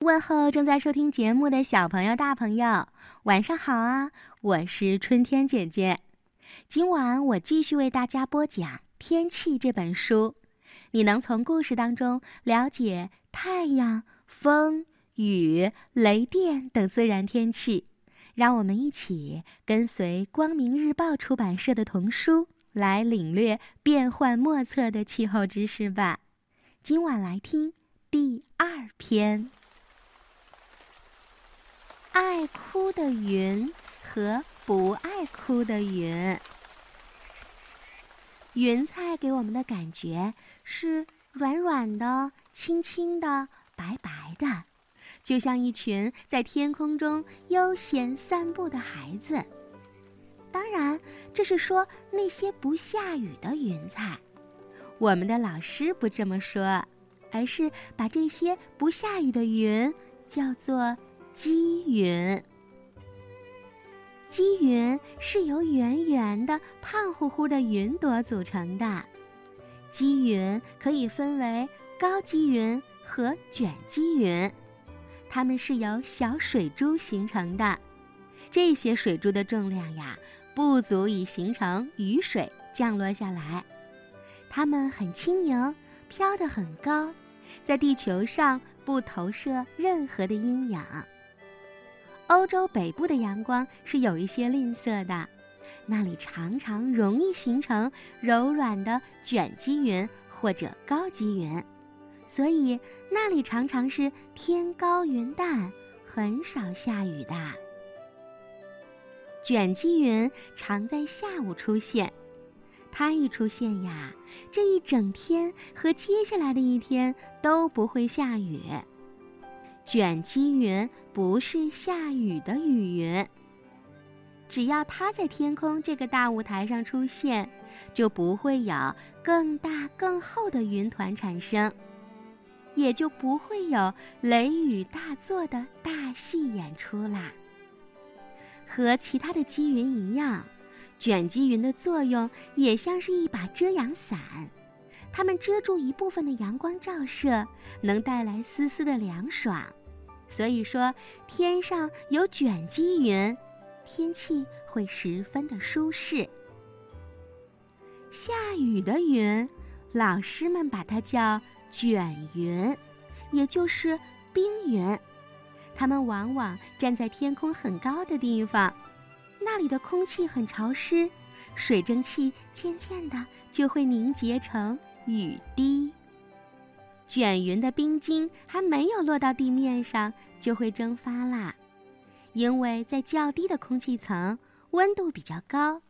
问候正在收听节目的小朋友、大朋友，晚上好啊！我是春天姐姐。今晚我继续为大家播讲《天气》这本书。你能从故事当中了解太阳、风、雨、雷电等自然天气。让我们一起跟随光明日报出版社的童书，来领略变幻莫测的气候知识吧。今晚来听第二篇。爱哭的云和不爱哭的云。云彩给我们的感觉是软软的、轻轻的、白白的，就像一群在天空中悠闲散步的孩子。当然，这是说那些不下雨的云彩。我们的老师不这么说，而是把这些不下雨的云叫做。积云，积云是由圆圆的、胖乎乎的云朵组成的。积云可以分为高积云和卷积云，它们是由小水珠形成的。这些水珠的重量呀，不足以形成雨水降落下来。它们很轻盈，飘得很高，在地球上不投射任何的阴影。欧洲北部的阳光是有一些吝啬的，那里常常容易形成柔软的卷积云或者高积云，所以那里常常是天高云淡，很少下雨的。卷积云常在下午出现，它一出现呀，这一整天和接下来的一天都不会下雨。卷积云不是下雨的雨云。只要它在天空这个大舞台上出现，就不会有更大更厚的云团产生，也就不会有雷雨大作的大戏演出啦。和其他的积云一样，卷积云的作用也像是一把遮阳伞，它们遮住一部分的阳光照射，能带来丝丝的凉爽。所以说，天上有卷积云，天气会十分的舒适。下雨的云，老师们把它叫卷云，也就是冰云。它们往往站在天空很高的地方，那里的空气很潮湿，水蒸气渐渐的就会凝结成雨滴。卷云的冰晶还没有落到地面上，就会蒸发啦，因为在较低的空气层，温度比较高，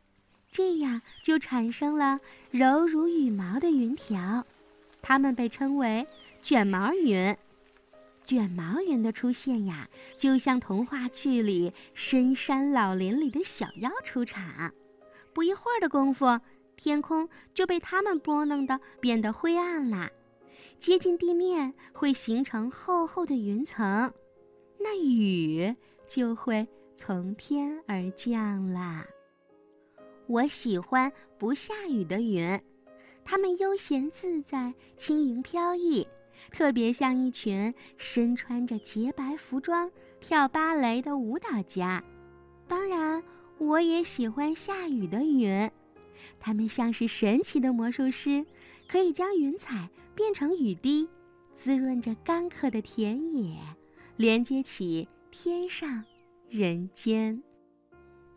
这样就产生了柔如羽毛的云条，它们被称为卷毛云。卷毛云的出现呀，就像童话剧里深山老林里的小妖出场，不一会儿的功夫，天空就被它们拨弄的变得灰暗啦。接近地面会形成厚厚的云层，那雨就会从天而降啦。我喜欢不下雨的云，它们悠闲自在、轻盈飘逸，特别像一群身穿着洁白服装跳芭蕾的舞蹈家。当然，我也喜欢下雨的云，它们像是神奇的魔术师，可以将云彩。变成雨滴，滋润着干渴的田野，连接起天上人间。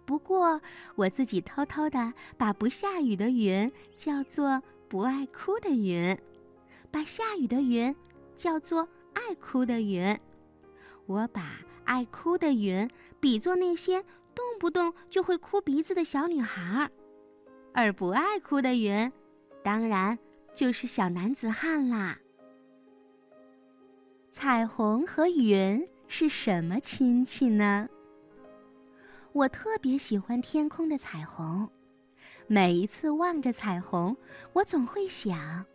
不过，我自己偷偷的把不下雨的云叫做不爱哭的云，把下雨的云叫做爱哭的云。我把爱哭的云比作那些动不动就会哭鼻子的小女孩儿，而不爱哭的云，当然。就是小男子汉啦。彩虹和云是什么亲戚呢？我特别喜欢天空的彩虹，每一次望着彩虹，我总会想：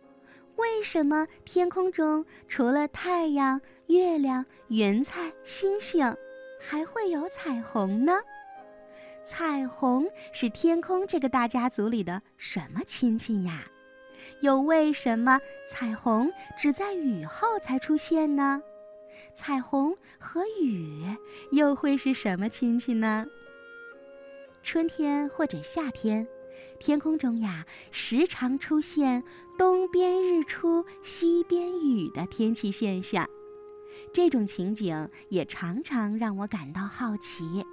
为什么天空中除了太阳、月亮、云彩、星星，还会有彩虹呢？彩虹是天空这个大家族里的什么亲戚呀？又为什么彩虹只在雨后才出现呢？彩虹和雨又会是什么亲戚呢？春天或者夏天，天空中呀，时常出现东边日出西边雨的天气现象。这种情景也常常让我感到好奇，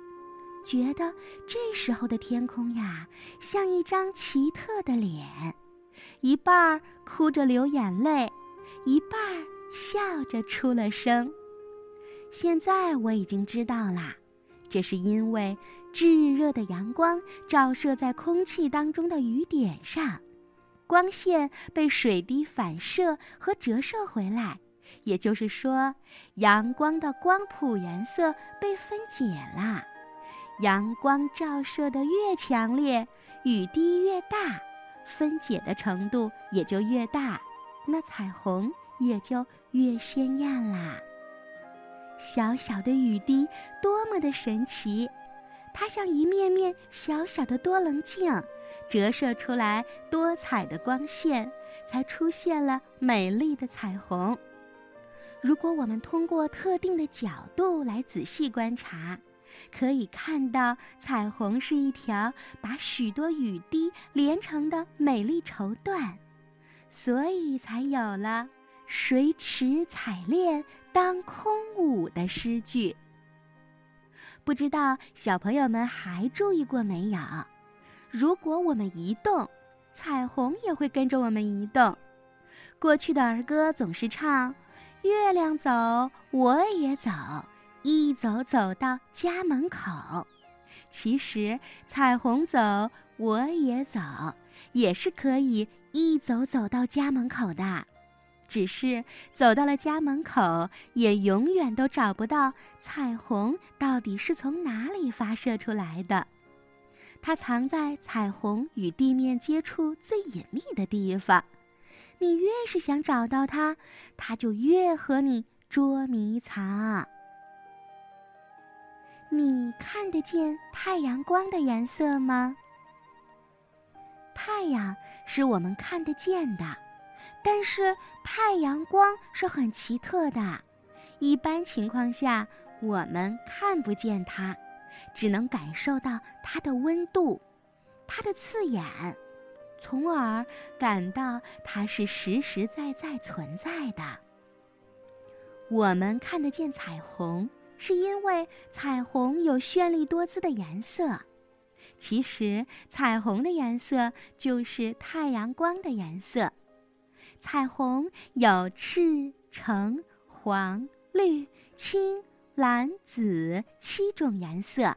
觉得这时候的天空呀，像一张奇特的脸，一半儿哭着流眼泪，一半儿笑着出了声。现在我已经知道啦，这是因为炙热的阳光照射在空气当中的雨点上，光线被水滴反射和折射回来。也就是说，阳光的光谱颜色被分解了。阳光照射的越强烈，雨滴越大，分解的程度也就越大，那彩虹也就越鲜艳啦。小小的雨滴多么的神奇，它像一面面小小的多棱镜，折射出来多彩的光线，才出现了美丽的彩虹。如果我们通过特定的角度来仔细观察，可以看到彩虹是一条把许多雨滴连成的美丽绸缎，所以才有了“水池彩练当空舞”的诗句。不知道小朋友们还注意过没有？如果我们移动，彩虹也会跟着我们移动。过去的儿歌总是唱。月亮走，我也走，一走走到家门口。其实彩虹走，我也走，也是可以一走走到家门口的。只是走到了家门口，也永远都找不到彩虹到底是从哪里发射出来的。它藏在彩虹与地面接触最隐秘的地方。你越是想找到它，它就越和你捉迷藏。你看得见太阳光的颜色吗？太阳是我们看得见的，但是太阳光是很奇特的。一般情况下，我们看不见它，只能感受到它的温度，它的刺眼。从而感到它是实实在在存在的。我们看得见彩虹，是因为彩虹有绚丽多姿的颜色。其实，彩虹的颜色就是太阳光的颜色。彩虹有赤、橙、黄、绿、青、蓝、紫七种颜色。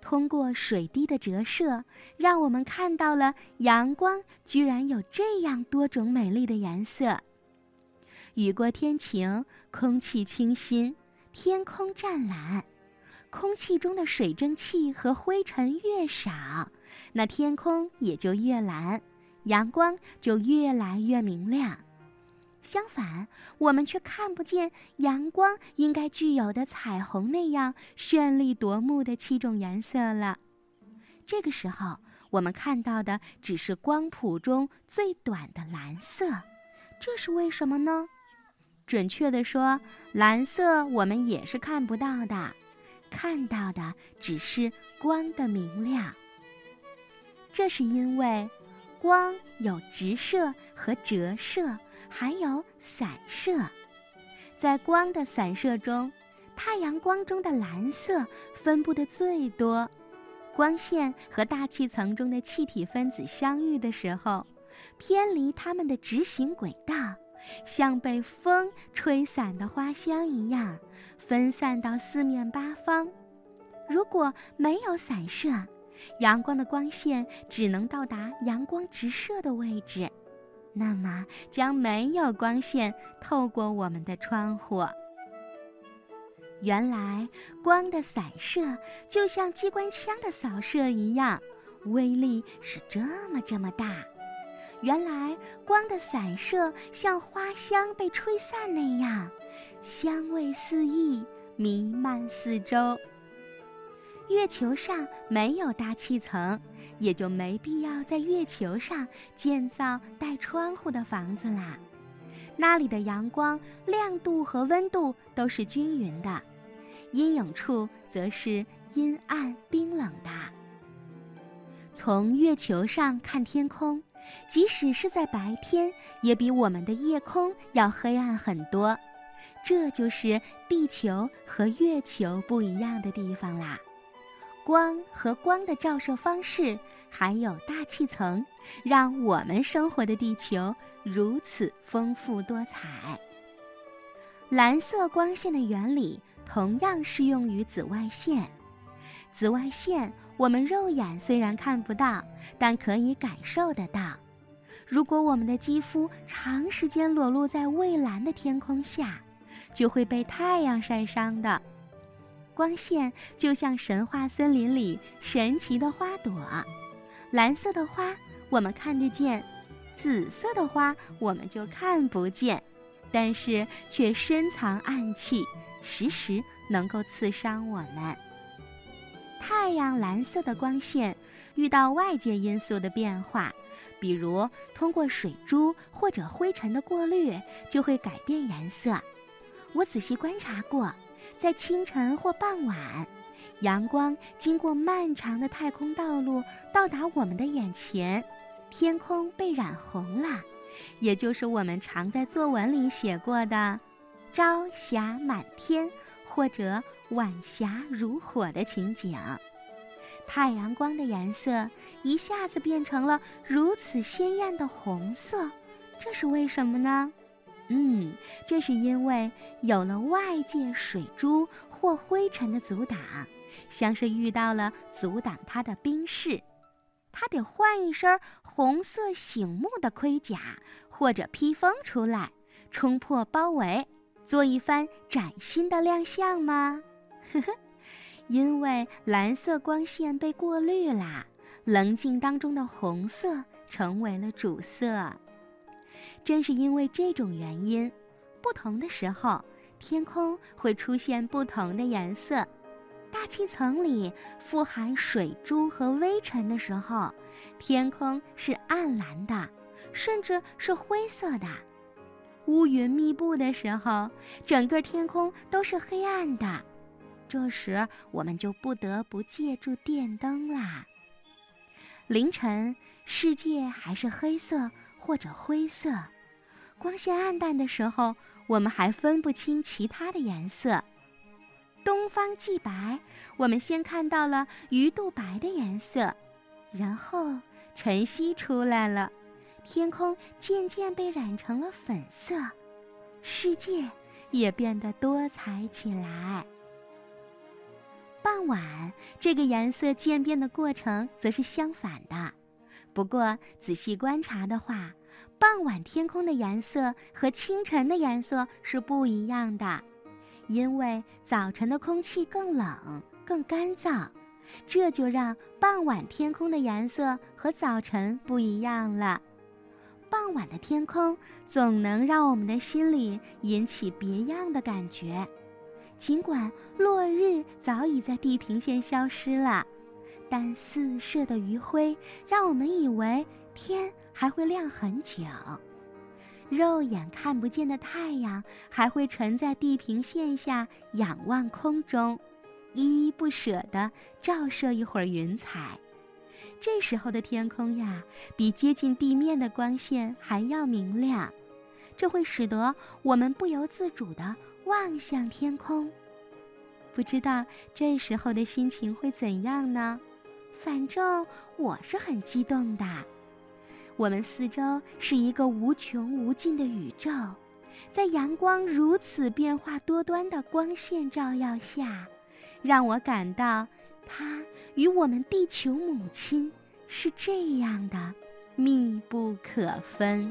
通过水滴的折射，让我们看到了阳光居然有这样多种美丽的颜色。雨过天晴，空气清新，天空湛蓝，空气中的水蒸气和灰尘越少，那天空也就越蓝，阳光就越来越明亮。相反，我们却看不见阳光应该具有的彩虹那样绚丽夺目的七种颜色了。这个时候，我们看到的只是光谱中最短的蓝色，这是为什么呢？准确的说，蓝色我们也是看不到的，看到的只是光的明亮。这是因为，光有直射和折射。还有散射，在光的散射中，太阳光中的蓝色分布的最多。光线和大气层中的气体分子相遇的时候，偏离它们的直行轨道，像被风吹散的花香一样，分散到四面八方。如果没有散射，阳光的光线只能到达阳光直射的位置。那么将没有光线透过我们的窗户。原来光的散射就像机关枪的扫射一样，威力是这么这么大。原来光的散射像花香被吹散那样，香味四溢，弥漫四周。月球上没有大气层。也就没必要在月球上建造带窗户的房子啦。那里的阳光亮度和温度都是均匀的，阴影处则是阴暗冰冷的。从月球上看天空，即使是在白天，也比我们的夜空要黑暗很多。这就是地球和月球不一样的地方啦。光和光的照射方式，还有大气层，让我们生活的地球如此丰富多彩。蓝色光线的原理同样适用于紫外线。紫外线我们肉眼虽然看不到，但可以感受得到。如果我们的肌肤长时间裸露在蔚蓝的天空下，就会被太阳晒伤的。光线就像神话森林里神奇的花朵，蓝色的花我们看得见，紫色的花我们就看不见，但是却深藏暗器，时时能够刺伤我们。太阳蓝色的光线遇到外界因素的变化，比如通过水珠或者灰尘的过滤，就会改变颜色。我仔细观察过。在清晨或傍晚，阳光经过漫长的太空道路到达我们的眼前，天空被染红了，也就是我们常在作文里写过的“朝霞满天”或者“晚霞如火”的情景。太阳光的颜色一下子变成了如此鲜艳的红色，这是为什么呢？嗯，这是因为有了外界水珠或灰尘的阻挡，像是遇到了阻挡它的冰室，它得换一身红色醒目的盔甲或者披风出来，冲破包围，做一番崭新的亮相吗？呵呵，因为蓝色光线被过滤啦，棱镜当中的红色成为了主色。正是因为这种原因，不同的时候，天空会出现不同的颜色。大气层里富含水珠和微尘的时候，天空是暗蓝的，甚至是灰色的；乌云密布的时候，整个天空都是黑暗的。这时，我们就不得不借助电灯啦。凌晨，世界还是黑色。或者灰色，光线暗淡的时候，我们还分不清其他的颜色。东方既白，我们先看到了鱼肚白的颜色，然后晨曦出来了，天空渐渐被染成了粉色，世界也变得多彩起来。傍晚，这个颜色渐变的过程则是相反的。不过仔细观察的话，傍晚天空的颜色和清晨的颜色是不一样的，因为早晨的空气更冷、更干燥，这就让傍晚天空的颜色和早晨不一样了。傍晚的天空总能让我们的心里引起别样的感觉，尽管落日早已在地平线消失了。但四射的余晖让我们以为天还会亮很久，肉眼看不见的太阳还会沉在地平线下仰望空中，依依不舍地照射一会儿云彩。这时候的天空呀，比接近地面的光线还要明亮，这会使得我们不由自主地望向天空。不知道这时候的心情会怎样呢？反正我是很激动的。我们四周是一个无穷无尽的宇宙，在阳光如此变化多端的光线照耀下，让我感到它与我们地球母亲是这样的密不可分。